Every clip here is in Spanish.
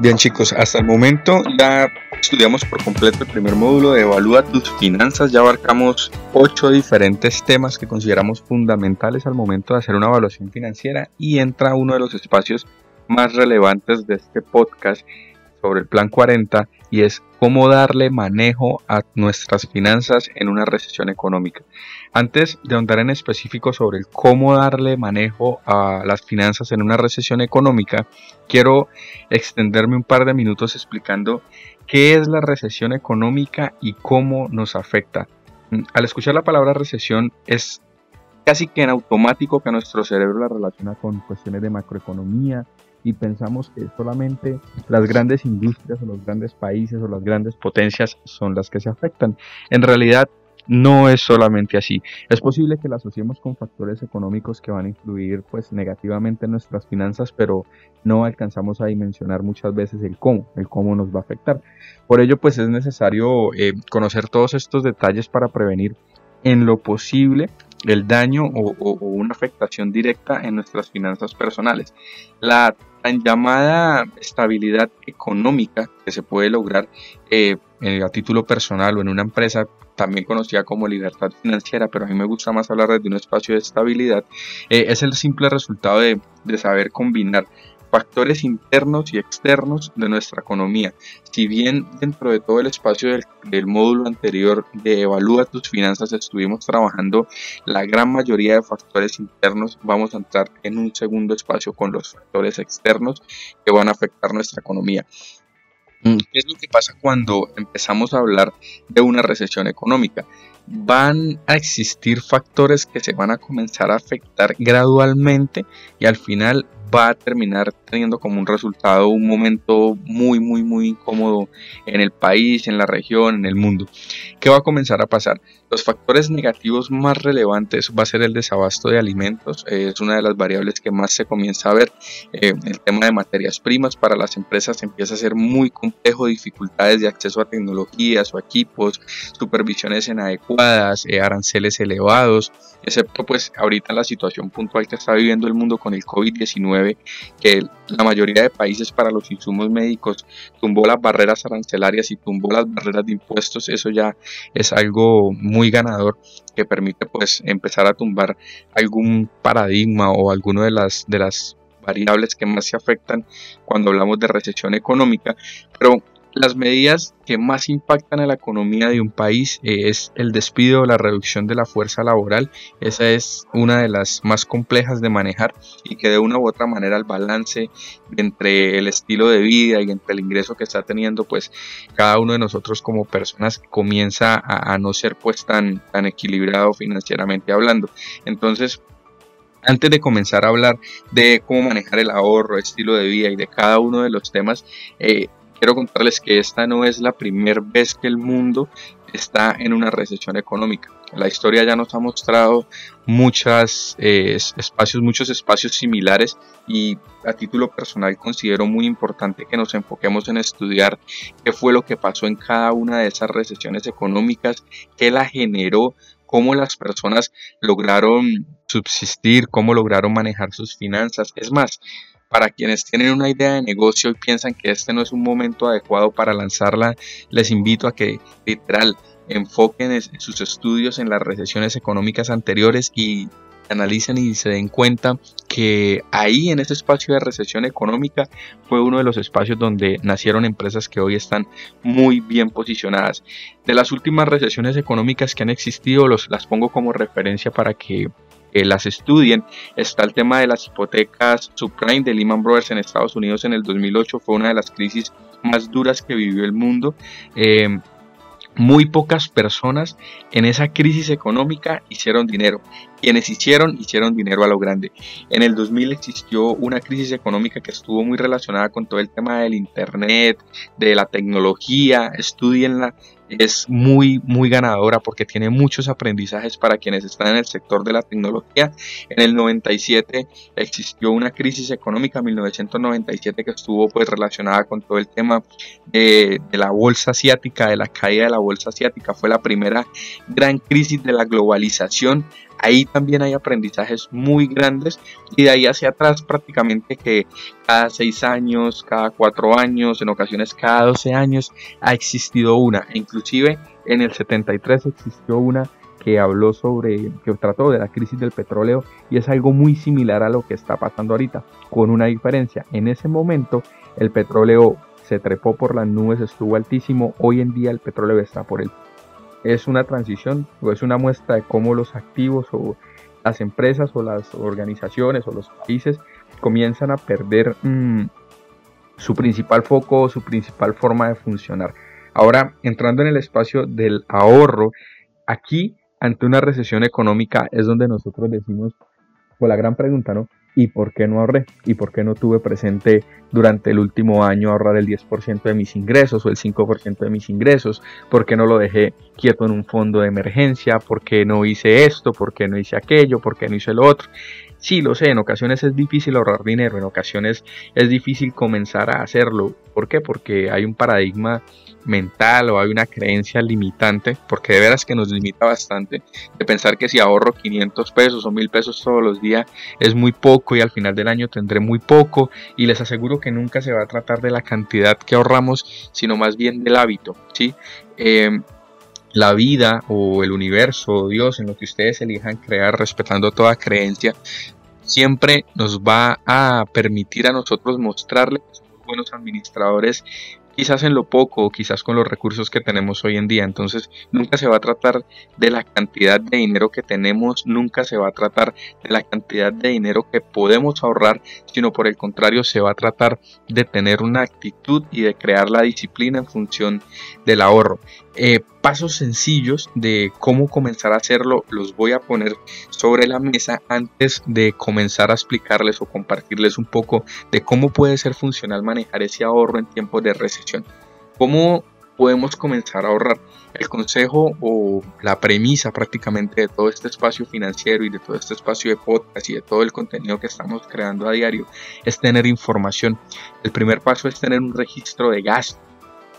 Bien chicos, hasta el momento ya estudiamos por completo el primer módulo de Evalúa tus finanzas, ya abarcamos ocho diferentes temas que consideramos fundamentales al momento de hacer una evaluación financiera y entra uno de los espacios más relevantes de este podcast sobre el Plan 40 y es cómo darle manejo a nuestras finanzas en una recesión económica. Antes de ahondar en específico sobre el cómo darle manejo a las finanzas en una recesión económica, quiero extenderme un par de minutos explicando qué es la recesión económica y cómo nos afecta. Al escuchar la palabra recesión es casi que en automático que nuestro cerebro la relaciona con cuestiones de macroeconomía, y pensamos que solamente las grandes industrias o los grandes países o las grandes potencias son las que se afectan. En realidad no es solamente así. Es posible que la asociemos con factores económicos que van a influir pues negativamente en nuestras finanzas, pero no alcanzamos a dimensionar muchas veces el cómo, el cómo nos va a afectar. Por ello pues es necesario eh, conocer todos estos detalles para prevenir en lo posible el daño o, una afectación directa en nuestras finanzas personales. La tan llamada estabilidad económica que se puede lograr eh, a título personal o en una empresa también conocida como libertad financiera, pero a mí me gusta más hablar de un espacio de estabilidad, eh, es el simple resultado de, de saber combinar factores internos y externos de nuestra economía. Si bien dentro de todo el espacio del, módulo anterior de Evalúa tus finanzas estuvimos trabajando la gran mayoría de factores internos, vamos a entrar en un segundo espacio con los factores externos que van a afectar nuestra economía. Mm, ¿Qué es lo que pasa cuando empezamos a hablar de una recesión económica? Van a existir factores que se van a comenzar a afectar gradualmente y al final va a terminar teniendo como un resultado un momento muy, muy, muy incómodo en el país, en la región, en el mundo. ¿Qué va a comenzar a pasar? Los factores negativos más relevantes va a ser el desabasto de alimentos, es una de las variables que más se comienza a ver. Eh, el tema de materias primas para las empresas empieza a ser muy complejo, dificultades de acceso a tecnologías o equipos, supervisiones inadecuadas, eh, aranceles elevados, excepto pues ahorita la situación puntual que está viviendo el mundo con el COVID-19, que la mayoría de países para los insumos médicos tumbó las barreras arancelarias y tumbó las barreras de impuestos, eso ya es algo muy ganador que permite pues empezar a tumbar algún paradigma o alguno de las de las variables que más se afectan cuando hablamos de recesión económica, pero las medidas que más impactan a la economía de un país eh, es el despido o la reducción de la fuerza laboral. Esa es una de las más complejas de manejar y que de una u otra manera el balance entre el estilo de vida y entre el ingreso que está teniendo pues cada uno de nosotros como personas comienza a, no ser pues tan, tan equilibrado financieramente hablando. Entonces antes de comenzar a hablar de cómo manejar el ahorro, estilo de vida y de cada uno de los temas, eh, quiero contarles que esta no es la primera vez que el mundo está en una recesión económica. La historia ya nos ha mostrado muchas, eh, espacios, muchos espacios similares y a título personal considero muy importante que nos enfoquemos en estudiar qué fue lo que pasó en cada una de esas recesiones económicas, qué la generó, cómo las personas lograron subsistir, cómo lograron manejar sus finanzas. Es más, para quienes tienen una idea de negocio y piensan que este no es un momento adecuado para lanzarla, les invito a que literal enfoquen sus estudios en las recesiones económicas anteriores y analicen y se den cuenta que ahí en ese espacio de recesión económica fue uno de los espacios donde nacieron empresas que hoy están muy bien posicionadas. De las últimas recesiones económicas que han existido, los, las pongo como referencia para que las estudien. Está el tema de las hipotecas subprime de Lehman Brothers en Estados Unidos en el 2008, fue una de las crisis más duras que vivió el mundo. Eh, muy pocas personas en esa crisis económica hicieron dinero. Quienes hicieron, hicieron dinero a lo grande. En el 2000 existió una crisis económica que estuvo muy relacionada con todo el tema del Internet, de la tecnología. Estudienla es muy, muy ganadora porque tiene muchos aprendizajes para quienes están en el sector de la tecnología. En el 97 existió una crisis económica, 1997, que estuvo pues relacionada con todo el tema de, de la bolsa asiática, de la caída de la bolsa asiática. Fue la primera gran crisis de la globalización ahí también hay aprendizajes muy grandes y de ahí hacia atrás prácticamente que cada seis años, cada cuatro años, en ocasiones cada 12 años ha existido una. E inclusive en el 73 existió una que habló sobre, que trató de la crisis del petróleo y es algo muy similar a lo que está pasando ahorita, con una diferencia. En ese momento el petróleo se trepó por las nubes, estuvo altísimo, hoy en día el petróleo está por el es una transición o es una muestra de cómo los activos o las empresas o las organizaciones o los países comienzan a perder mm, su principal foco o su principal forma de funcionar. Ahora, entrando en el espacio del ahorro, aquí, ante una recesión económica, es donde nosotros decimos, o la gran pregunta, ¿no? ¿Y por qué no ahorré? ¿Y por qué no tuve presente durante el último año ahorrar el 10% de mis ingresos o el 5% de mis ingresos? ¿Por qué no lo dejé quieto en un fondo de emergencia? ¿Por qué no hice esto? ¿Por qué no hice aquello? ¿Por qué no hice lo otro? Sí, lo sé, en ocasiones es difícil ahorrar dinero, en ocasiones es difícil comenzar a hacerlo. ¿Por qué? Porque hay un paradigma mental o hay una creencia limitante, porque de veras que nos limita bastante, de pensar que si ahorro 500 pesos o 1000 pesos todos los días es muy poco y al final del año tendré muy poco y les aseguro que nunca se va a tratar de la cantidad que ahorramos, sino más bien del hábito, ¿sí? Em, la vida o el universo o Dios en lo que ustedes elijan crear respetando toda creencia siempre nos va a permitir a nosotros mostrarles buenos administradores quizás en lo poco o quizás con los recursos que tenemos hoy en día. Entonces nunca se va a tratar de la cantidad de dinero que tenemos, nunca se va a tratar de la cantidad de dinero que podemos ahorrar, sino por el contrario se va a tratar de tener una actitud y de crear la disciplina en función del ahorro. Eh, pasos sencillos de cómo comenzar a hacerlo los voy a poner sobre la mesa antes de comenzar a explicarles o compartirles un poco de cómo puede ser funcional manejar ese ahorro en tiempos de recesión. ¿Cómo podemos comenzar a ahorrar? El consejo o la premisa prácticamente de todo este espacio financiero y de todo este espacio de podcast y de todo el contenido que estamos creando a diario es tener información. El primer paso es tener un registro de gastos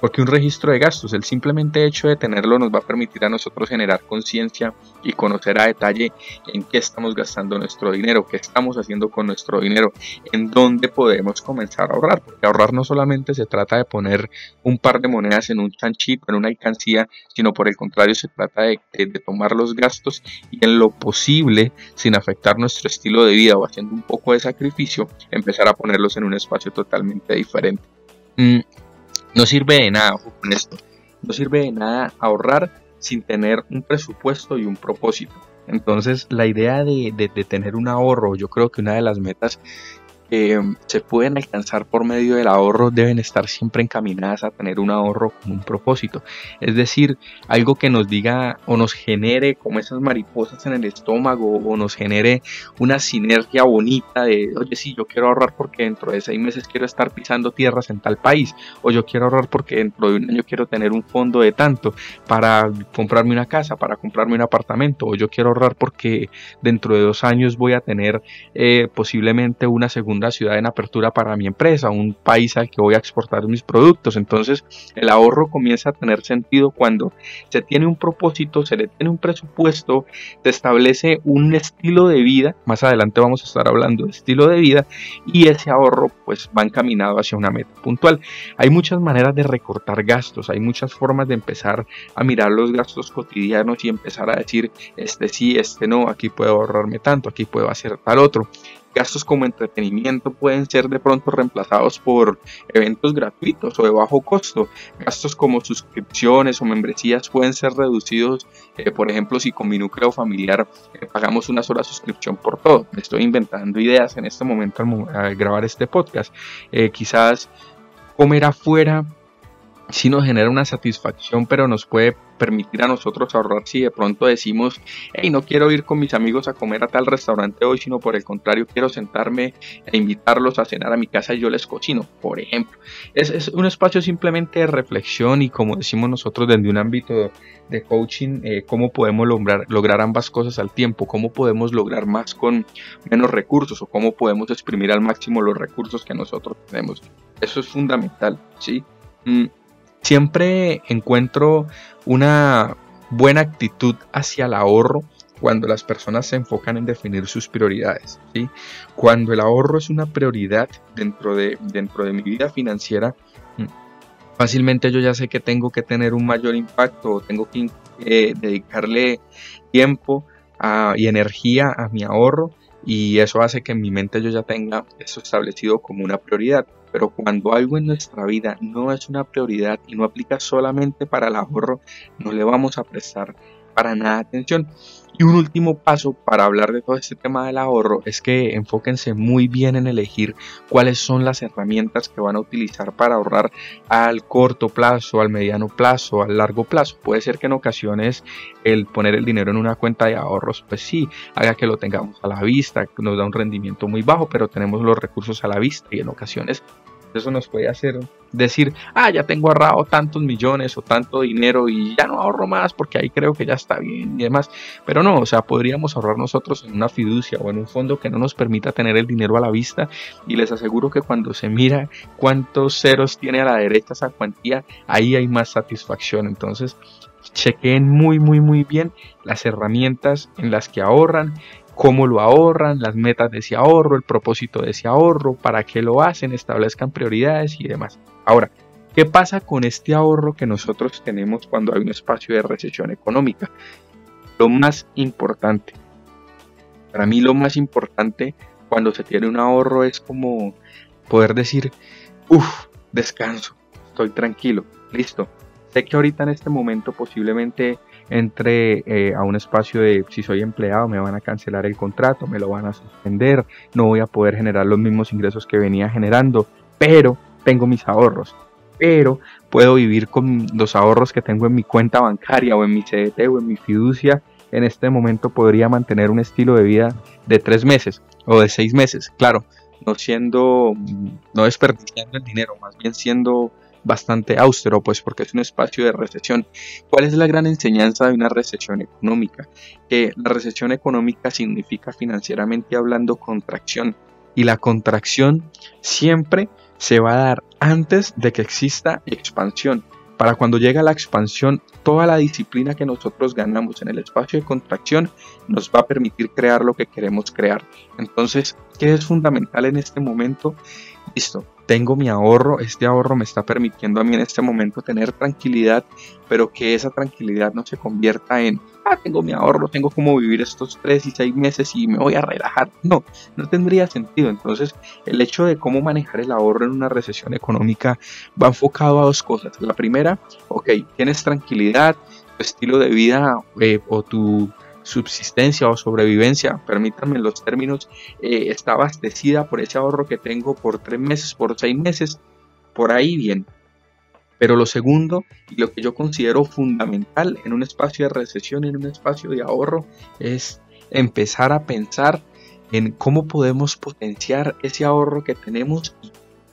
porque un registro de gastos, el simplemente hecho de tenerlo nos va a permitir a nosotros generar conciencia y conocer a detalle en qué estamos gastando nuestro dinero, qué estamos haciendo con nuestro dinero, en dónde podemos comenzar a ahorrar. Porque ahorrar no solamente se trata de poner un par de monedas en un chanchito, en una alcancía, sino por el contrario se trata de, tomar los gastos y en lo posible, sin afectar nuestro estilo de vida o haciendo un poco de sacrificio, empezar a ponerlos en un espacio totalmente diferente. Mm, no sirve de nada, con esto, no sirve de nada ahorrar sin tener un presupuesto y un propósito. Entonces la idea de, de, tener un ahorro, yo creo que una de las metas eh, se pueden alcanzar por medio del ahorro deben estar siempre encaminadas a tener un ahorro con un propósito. Es decir, algo que nos diga o nos genere como esas mariposas en el estómago o nos genere una sinergia bonita de, oye, sí, yo quiero ahorrar porque dentro de seis meses quiero estar pisando tierras en tal país o yo quiero ahorrar porque dentro de un año quiero tener un fondo de tanto para comprarme una casa, para comprarme un apartamento o yo quiero ahorrar porque dentro de dos años voy a tener eh, posiblemente una segunda ciudad en apertura para mi empresa, un país al que voy a exportar mis productos. Entonces el ahorro comienza a tener sentido cuando se tiene un propósito, se le tiene un presupuesto, se establece un estilo de vida, más adelante vamos a estar hablando de estilo de vida, y ese ahorro pues va encaminado hacia una meta puntual. Hay muchas maneras de recortar gastos, hay muchas formas de empezar a mirar los gastos cotidianos y empezar a decir, este sí, este no, aquí puedo ahorrarme tanto, aquí puedo hacer tal otro. Gastos como entretenimiento pueden ser de pronto reemplazados por eventos gratuitos o de bajo costo. Gastos como suscripciones o membresías pueden ser reducidos, eh, por ejemplo, si con mi núcleo familiar eh, pagamos una sola suscripción por todo. estoy inventando ideas en este momento al, grabar este podcast. Eh, quizás comer afuera sí nos genera una satisfacción, pero nos puede permitir a nosotros ahorrar si de pronto decimos, hey, no quiero ir con mis amigos a comer a tal restaurante hoy, sino por el contrario, quiero sentarme e invitarlos a cenar a mi casa y yo les cocino, por ejemplo. Es, un espacio simplemente de reflexión y como decimos nosotros desde un ámbito de coaching, eh, cómo podemos lograr, lograr ambas cosas al tiempo, cómo podemos lograr más con menos recursos o cómo podemos exprimir al máximo los recursos que nosotros tenemos. Eso es fundamental, ¿sí? Mm, siempre encuentro una buena actitud hacia el ahorro cuando las personas se enfocan en definir sus prioridades. Cuando el ahorro es una prioridad dentro de, dentro de mi vida financiera, mm, fácilmente yo ya sé que tengo que tener un mayor impacto o tengo que eh, dedicarle tiempo y energía a mi ahorro y eso hace que en mi mente yo ya tenga eso establecido como una prioridad. Pero cuando algo en nuestra vida no es una prioridad y no aplica solamente para el ahorro, no le vamos a prestar para nada atención. Y un último paso para hablar de todo este tema del ahorro es que enfóquense muy bien en elegir cuáles son las herramientas que van a utilizar para ahorrar al corto plazo, al mediano plazo, al largo plazo. Puede ser que en ocasiones el poner el dinero en una cuenta de ahorros, pues sí, haga que lo tengamos a la vista, nos da un rendimiento muy bajo, pero tenemos los recursos a la vista y en ocasiones eso nos puede hacer decir, ah, ya tengo ahorrado tantos millones o tanto dinero y ya no ahorro más porque ahí creo que ya está bien y demás. Pero no, o sea, podríamos ahorrar nosotros en una fiducia o en un fondo que no nos permita tener el dinero a la vista y les aseguro que cuando se mira cuántos ceros tiene a la derecha esa cuantía, ahí hay más satisfacción. Entonces, chequeen muy, muy, muy bien las herramientas en las que ahorran cómo lo ahorran, las metas de ese ahorro, el propósito de ese ahorro, para qué lo hacen, establezcan prioridades y demás. Ahora, ¿qué pasa con este ahorro que nosotros tenemos cuando hay un espacio de recesión económica? Lo más importante, para mí lo más importante cuando se tiene un ahorro es como poder decir, uff, descanso, estoy tranquilo, listo. Sé que ahorita en este momento posiblemente entre eh, a un espacio de si soy empleado me van a cancelar el contrato, me lo van a suspender, no voy a poder generar los mismos ingresos que venía generando, pero tengo mis ahorros, pero puedo vivir con los ahorros que tengo en mi cuenta bancaria o en mi CDT o en mi fiducia. En este momento podría mantener un estilo de vida de tres meses o de seis meses, claro, no siendo, no desperdiciando el dinero, más bien siendo bastante austero, pues porque es un espacio de recesión. ¿Cuál es la gran enseñanza de una recesión económica? Que la recesión económica significa financieramente hablando contracción y la contracción siempre se va a dar antes de que exista expansión. Para cuando llega la expansión, toda la disciplina que nosotros ganamos en el espacio de contracción nos va a permitir crear lo que queremos crear. Entonces, ¿qué es fundamental en este momento? Listo, tengo mi ahorro, este ahorro me está permitiendo a mí en este momento tener tranquilidad, pero que esa tranquilidad no se convierta en, ah, tengo mi ahorro, tengo como vivir estos tres y seis meses y me voy a relajar. No, no tendría sentido. Entonces, el hecho de cómo manejar el ahorro en una recesión económica va enfocado a dos cosas. La primera, ok, tienes tranquilidad, tu estilo de vida eh, o tu subsistencia o sobrevivencia, permítanme los términos, eh, está abastecida por ese ahorro que tengo por tres meses, por seis meses, por ahí bien. Pero lo segundo y lo que yo considero fundamental en un espacio de recesión, en un espacio de ahorro, es empezar a pensar en cómo podemos potenciar ese ahorro que tenemos y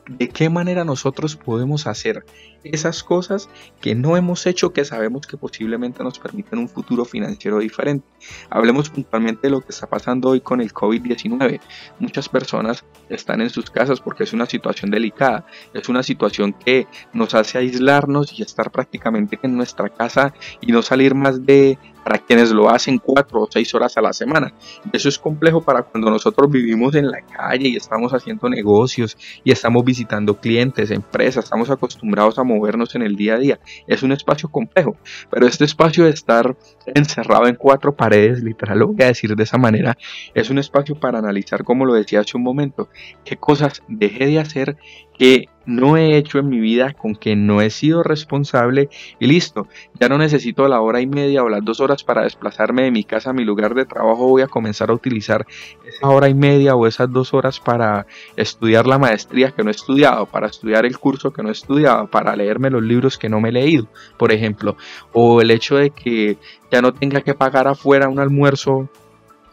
de qué manera nosotros podemos hacer esas cosas que no hemos hecho que sabemos que posiblemente nos permiten un futuro financiero diferente. Hablemos puntualmente de lo que está pasando hoy con el COVID-19. Muchas personas están en sus casas porque es una situación delicada, es una situación que nos hace aislarnos y estar prácticamente en nuestra casa y no salir más de para quienes lo hacen cuatro o seis horas a la semana. Eso es complejo para cuando nosotros vivimos en la calle y estamos haciendo negocios y estamos visitando clientes, empresas, estamos acostumbrados a movernos en el día a día. Es un espacio complejo, pero este espacio de estar encerrado en cuatro paredes, literal lo voy a decir de esa manera, es un espacio para analizar, como lo decía hace un momento, qué cosas dejé de hacer que no he hecho en mi vida, con que no he sido responsable y listo, ya no necesito la hora y media o las dos horas para desplazarme de mi casa a mi lugar de trabajo, voy a comenzar a utilizar esa hora y media o esas dos horas para estudiar la maestría que no he estudiado, para estudiar el curso que no he estudiado, para leerme los libros que no me he leído, por ejemplo, o el hecho de que ya no tenga que pagar afuera un almuerzo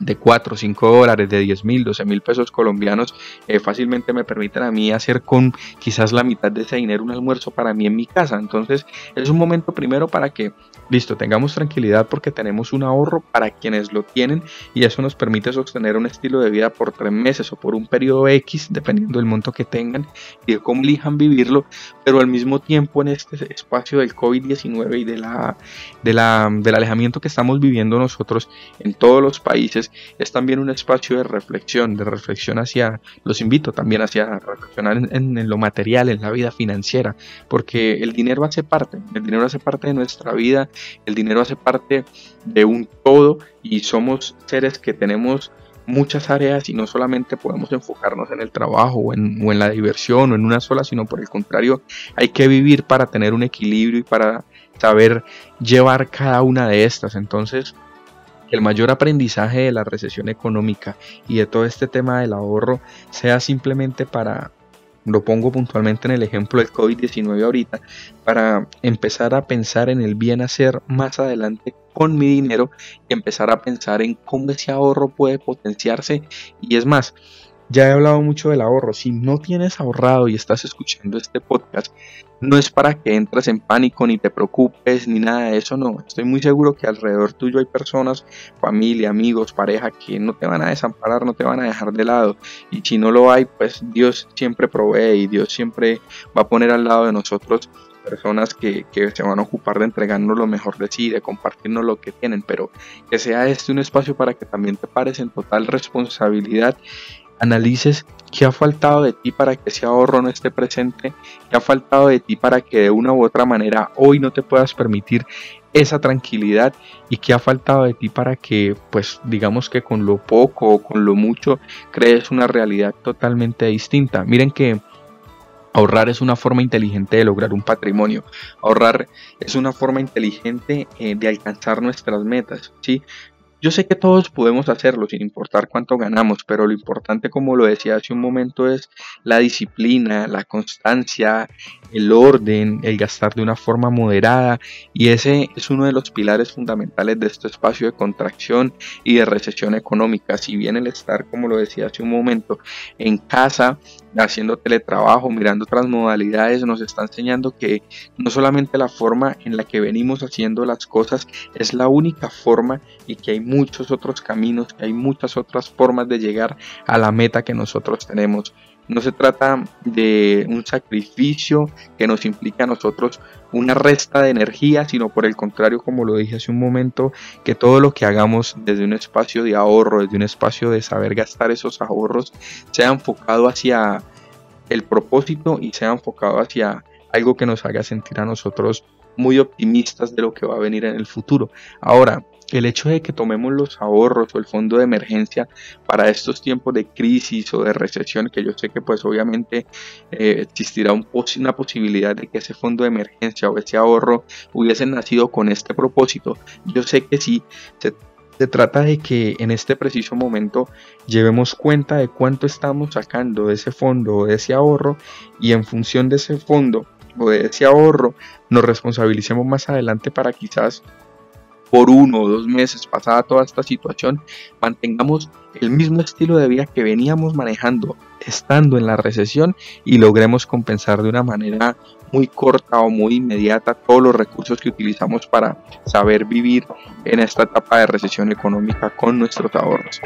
de 4 o 5 dólares, de 10 mil, 12 mil pesos colombianos, eh, fácilmente me permiten a mí hacer con quizás la mitad de ese dinero un almuerzo para mí en mi casa. Entonces es un momento primero para que listo, tengamos tranquilidad porque tenemos un ahorro para quienes lo tienen y eso nos permite sostener un estilo de vida por tres meses o por un periodo X, dependiendo del monto que tengan y de cómo vivirlo, pero al mismo tiempo en este espacio del COVID-19 y de la, de la, del alejamiento que estamos viviendo nosotros en todos los países, es también un espacio de reflexión, de reflexión hacia, los invito también hacia reflexionar en lo material, en la vida financiera, porque el dinero hace parte, el dinero hace parte de nuestra vida el dinero hace parte de un todo y somos seres que tenemos muchas áreas y no solamente podemos enfocarnos en el trabajo o en, la diversión o en una sola, sino por el contrario, hay que vivir para tener un equilibrio y para saber llevar cada una de estas. Entonces, el mayor aprendizaje de la recesión económica y de todo este tema del ahorro sea simplemente para lo pongo puntualmente en el ejemplo del COVID-19 ahorita, para empezar a pensar en el bien hacer más adelante con mi dinero y empezar a pensar en cómo ese ahorro puede potenciarse. Y es más, ya he hablado mucho del ahorro. Si no tienes ahorrado y estás escuchando este podcast, no es para que entres en pánico ni te preocupes ni nada de eso, no. Estoy muy seguro que alrededor tuyo hay personas, familia, amigos, pareja que no te van a desamparar, no te van a dejar de lado. Y si no lo hay, pues Dios siempre provee y Dios siempre va a poner al lado de nosotros personas que, que, se van a ocupar de entregarnos lo mejor de sí, de compartirnos lo que tienen, pero que sea este un espacio para que también te pares en total responsabilidad analices qué ha faltado de ti para que ese ahorro no esté presente, qué ha faltado de ti para que de una u otra manera hoy no te puedas permitir esa tranquilidad y qué ha faltado de ti para que pues digamos que con lo poco o con lo mucho crees una realidad totalmente distinta. Miren que Ahorrar es una forma inteligente de lograr un patrimonio. Ahorrar es una forma inteligente eh, de alcanzar nuestras metas. ¿sí? Yo sé que todos podemos hacerlo sin importar cuánto ganamos, pero lo importante, como lo decía hace un momento, es la disciplina, la constancia, el orden, el gastar de una forma moderada y ese es uno de los pilares fundamentales de este espacio de contracción y de recesión económica. Si bien el estar, como lo decía hace un momento, en casa haciendo teletrabajo, mirando otras modalidades, nos está enseñando que no solamente la forma en la que venimos haciendo las cosas es la única forma y que hay muchos otros caminos, que hay muchas otras formas de llegar a la meta que nosotros tenemos. No se trata de un sacrificio que nos implica a nosotros una resta de energía, sino por el contrario, como lo dije hace un momento, que todo lo que hagamos desde un espacio de ahorro, desde un espacio de saber gastar esos ahorros, sea enfocado hacia el propósito y sea enfocado hacia algo que nos haga sentir a nosotros muy optimistas de lo que va a venir en el futuro. Ahora, el hecho de que tomemos los ahorros o el fondo de emergencia para estos tiempos de crisis o de recesión, que yo sé que pues obviamente eh, existirá una posibilidad de que ese fondo de emergencia o ese ahorro hubiesen nacido con este propósito, yo sé que sí, se, se trata de que en este preciso momento llevemos cuenta de cuánto estamos sacando de ese fondo o de ese ahorro y en función de ese fondo o de ese ahorro nos responsabilicemos más adelante para quizás por uno o dos meses pasada toda esta situación, mantengamos el mismo estilo de vida que veníamos manejando estando en la recesión y logremos compensar de una manera muy corta o muy inmediata todos los recursos que utilizamos para saber vivir en esta etapa de recesión económica con nuestros ahorros.